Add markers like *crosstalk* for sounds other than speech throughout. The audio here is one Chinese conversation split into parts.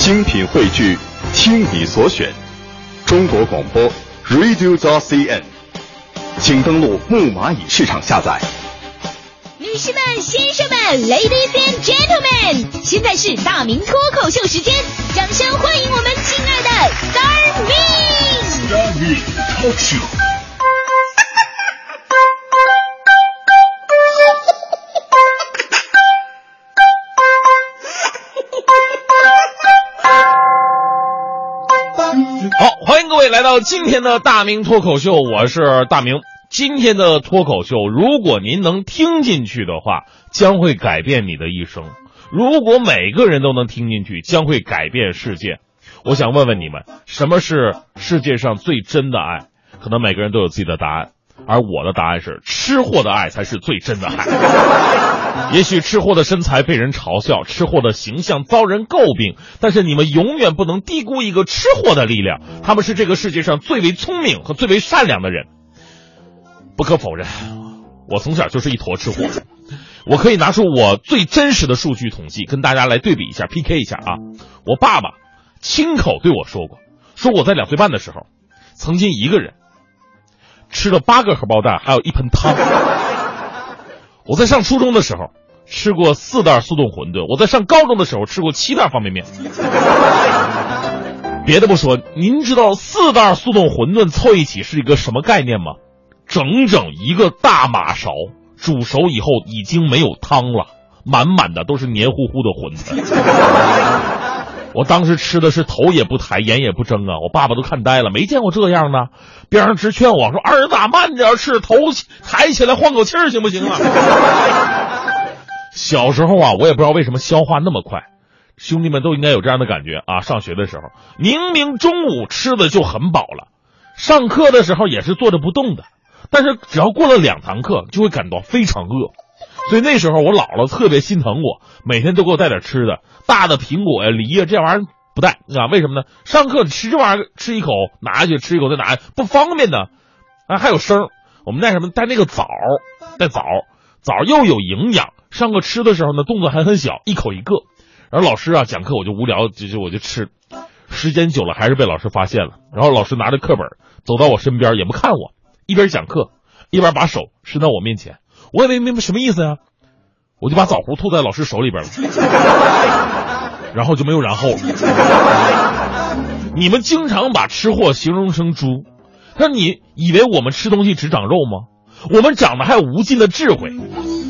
精品汇聚，听你所选，中国广播 Radio t CN，请登录木蚂蚁市场下载。女士们、先生们，Ladies and Gentlemen，现在是大明脱口秀时间，掌声欢迎我们亲爱的 Star Me。大明脱口位来到今天的大明脱口秀，我是大明。今天的脱口秀，如果您能听进去的话，将会改变你的一生；如果每个人都能听进去，将会改变世界。我想问问你们，什么是世界上最真的爱？可能每个人都有自己的答案，而我的答案是：吃货的爱才是最真的爱。*laughs* 也许吃货的身材被人嘲笑，吃货的形象遭人诟病，但是你们永远不能低估一个吃货的力量。他们是这个世界上最为聪明和最为善良的人。不可否认，我从小就是一坨吃货。我可以拿出我最真实的数据统计，跟大家来对比一下，PK 一下啊！我爸爸亲口对我说过，说我在两岁半的时候，曾经一个人吃了八个荷包蛋，还有一盆汤。我在上初中的时候吃过四袋速冻馄饨，我在上高中的时候吃过七袋方便面。别的不说，您知道四袋速冻馄饨凑一起是一个什么概念吗？整整一个大马勺煮熟以后已经没有汤了，满满的都是黏糊糊的馄饨。我当时吃的是头也不抬，眼也不睁啊，我爸爸都看呆了，没见过这样的。边上直劝我说：“儿子，慢点吃，头抬起来换口气儿行不行啊？” *laughs* 小时候啊，我也不知道为什么消化那么快，兄弟们都应该有这样的感觉啊。上学的时候，明明中午吃的就很饱了，上课的时候也是坐着不动的。但是只要过了两堂课，就会感到非常饿，所以那时候我姥姥特别心疼我，每天都给我带点吃的，大的苹果呀、梨呀这玩意儿不带啊？为什么呢？上课吃这玩意儿，吃一口拿下去，吃一口再拿，不方便的。啊，还有声我们带什么？带那个枣，带枣，枣又有营养。上课吃的时候呢，动作还很小，一口一个。然后老师啊讲课，我就无聊，就就我就吃，时间久了还是被老师发现了。然后老师拿着课本走到我身边，也不看我。一边讲课，一边把手伸到我面前，我也没明白什么意思呀，我就把枣核吐在老师手里边了，*laughs* 然后就没有然后了。你们经常把吃货形容成猪，那你以为我们吃东西只长肉吗？我们长得还有无尽的智慧。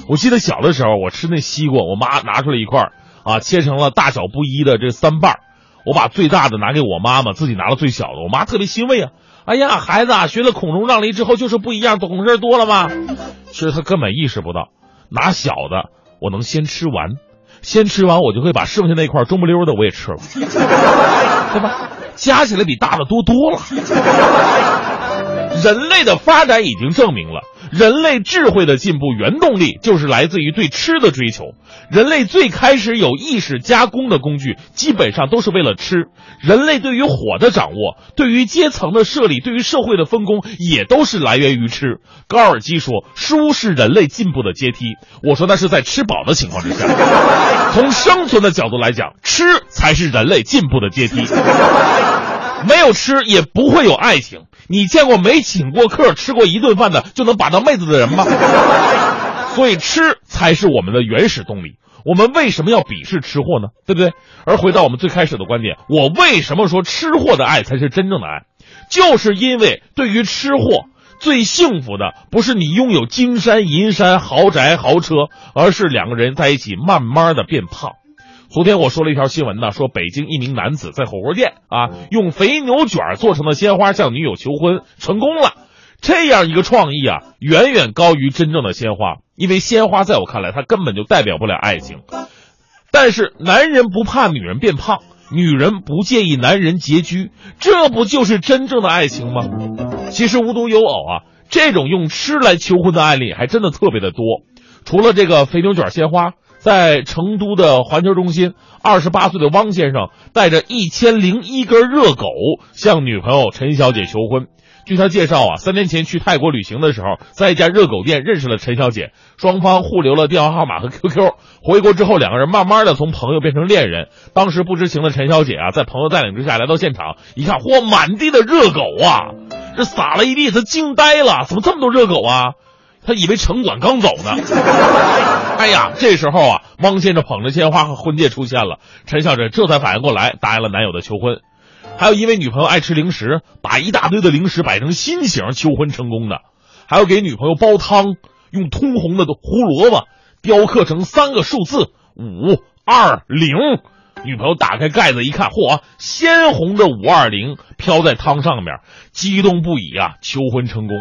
我记得小的时候，我吃那西瓜，我妈拿出来一块啊，切成了大小不一的这三瓣我把最大的拿给我妈妈，自己拿了最小的，我妈特别欣慰啊。哎呀，孩子啊，学了孔融让梨之后就是不一样，懂事多了吗？其实他根本意识不到，拿小的我能先吃完，先吃完我就会把剩下那块中不溜的我也吃了，*laughs* 对吧？加起来比大的多多了。人类的发展已经证明了。人类智慧的进步原动力就是来自于对吃的追求。人类最开始有意识加工的工具，基本上都是为了吃。人类对于火的掌握，对于阶层的设立，对于社会的分工，也都是来源于吃。高尔基说，书是人类进步的阶梯。我说那是在吃饱的情况之下。从生存的角度来讲，吃才是人类进步的阶梯。没有吃也不会有爱情。你见过没请过客、吃过一顿饭的就能把到妹子的人吗？*laughs* 所以吃才是我们的原始动力。我们为什么要鄙视吃货呢？对不对？而回到我们最开始的观点，我为什么说吃货的爱才是真正的爱？就是因为对于吃货，最幸福的不是你拥有金山银山、豪宅豪车，而是两个人在一起慢慢的变胖。昨天我说了一条新闻呢，说北京一名男子在火锅店啊，用肥牛卷做成的鲜花向女友求婚成功了。这样一个创意啊，远远高于真正的鲜花，因为鲜花在我看来它根本就代表不了爱情。但是男人不怕女人变胖，女人不介意男人拮据，这不就是真正的爱情吗？其实无独有偶啊，这种用吃来求婚的案例还真的特别的多。除了这个肥牛卷鲜花。在成都的环球中心，二十八岁的汪先生带着一千零一根热狗向女朋友陈小姐求婚。据他介绍啊，三年前去泰国旅行的时候，在一家热狗店认识了陈小姐，双方互留了电话号码和 QQ。回国之后，两个人慢慢的从朋友变成恋人。当时不知情的陈小姐啊，在朋友带领之下来到现场，一看，嚯，满地的热狗啊，这撒了一地，他惊呆了，怎么这么多热狗啊？他以为城管刚走呢。*laughs* 哎呀，这时候啊，汪先生捧着鲜花和婚戒出现了，陈小姐这才反应过来，答应了男友的求婚。还有因为女朋友爱吃零食，把一大堆的零食摆成心形求婚成功的，还有给女朋友煲汤，用通红的胡萝卜雕刻成三个数字五二零，女朋友打开盖子一看，嚯，鲜红的五二零飘在汤上面，激动不已啊，求婚成功。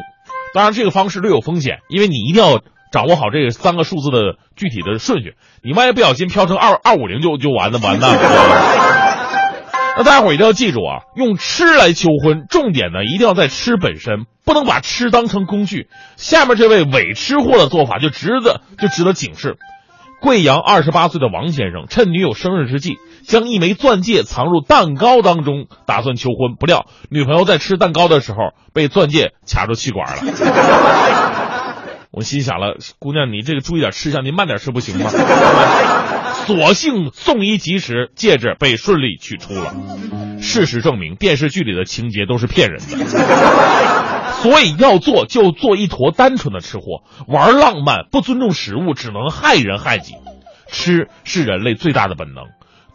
当然，这个方式略有风险，因为你一定要掌握好这三个数字的具体的顺序，你万一不小心飘成二二五零就就完了完蛋了。*laughs* 那大家伙一定要记住啊，用吃来求婚，重点呢一定要在吃本身，不能把吃当成工具。下面这位伪吃货的做法就值得就值得警示。贵阳二十八岁的王先生趁女友生日之际，将一枚钻戒藏入蛋糕当中，打算求婚。不料女朋友在吃蛋糕的时候被钻戒卡住气管了。*laughs* 我心想了，姑娘，你这个注意点吃相，你慢点吃不行吗？所幸送医及时，戒指被顺利取出了。事实证明，电视剧里的情节都是骗人的。所以要做就做一坨单纯的吃货，玩浪漫不尊重食物，只能害人害己。吃是人类最大的本能，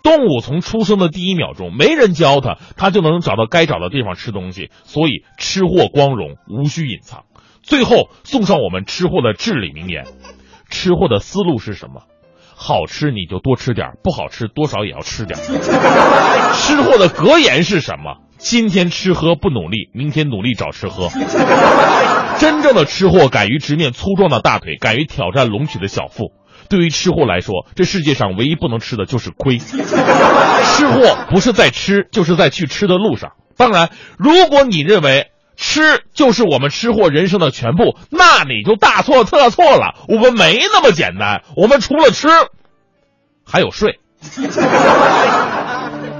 动物从出生的第一秒钟，没人教它，它就能找到该找的地方吃东西。所以吃货光荣无需隐藏。最后送上我们吃货的至理名言：吃货的思路是什么？好吃你就多吃点不好吃多少也要吃点 *laughs* 吃货的格言是什么？今天吃喝不努力，明天努力找吃喝。*laughs* 真正的吃货敢于直面粗壮的大腿，敢于挑战隆起的小腹。对于吃货来说，这世界上唯一不能吃的就是亏。*laughs* 吃货不是在吃，就是在去吃的路上。当然，如果你认为。吃就是我们吃货人生的全部，那你就大错特错了。我们没那么简单，我们除了吃，还有睡。*laughs*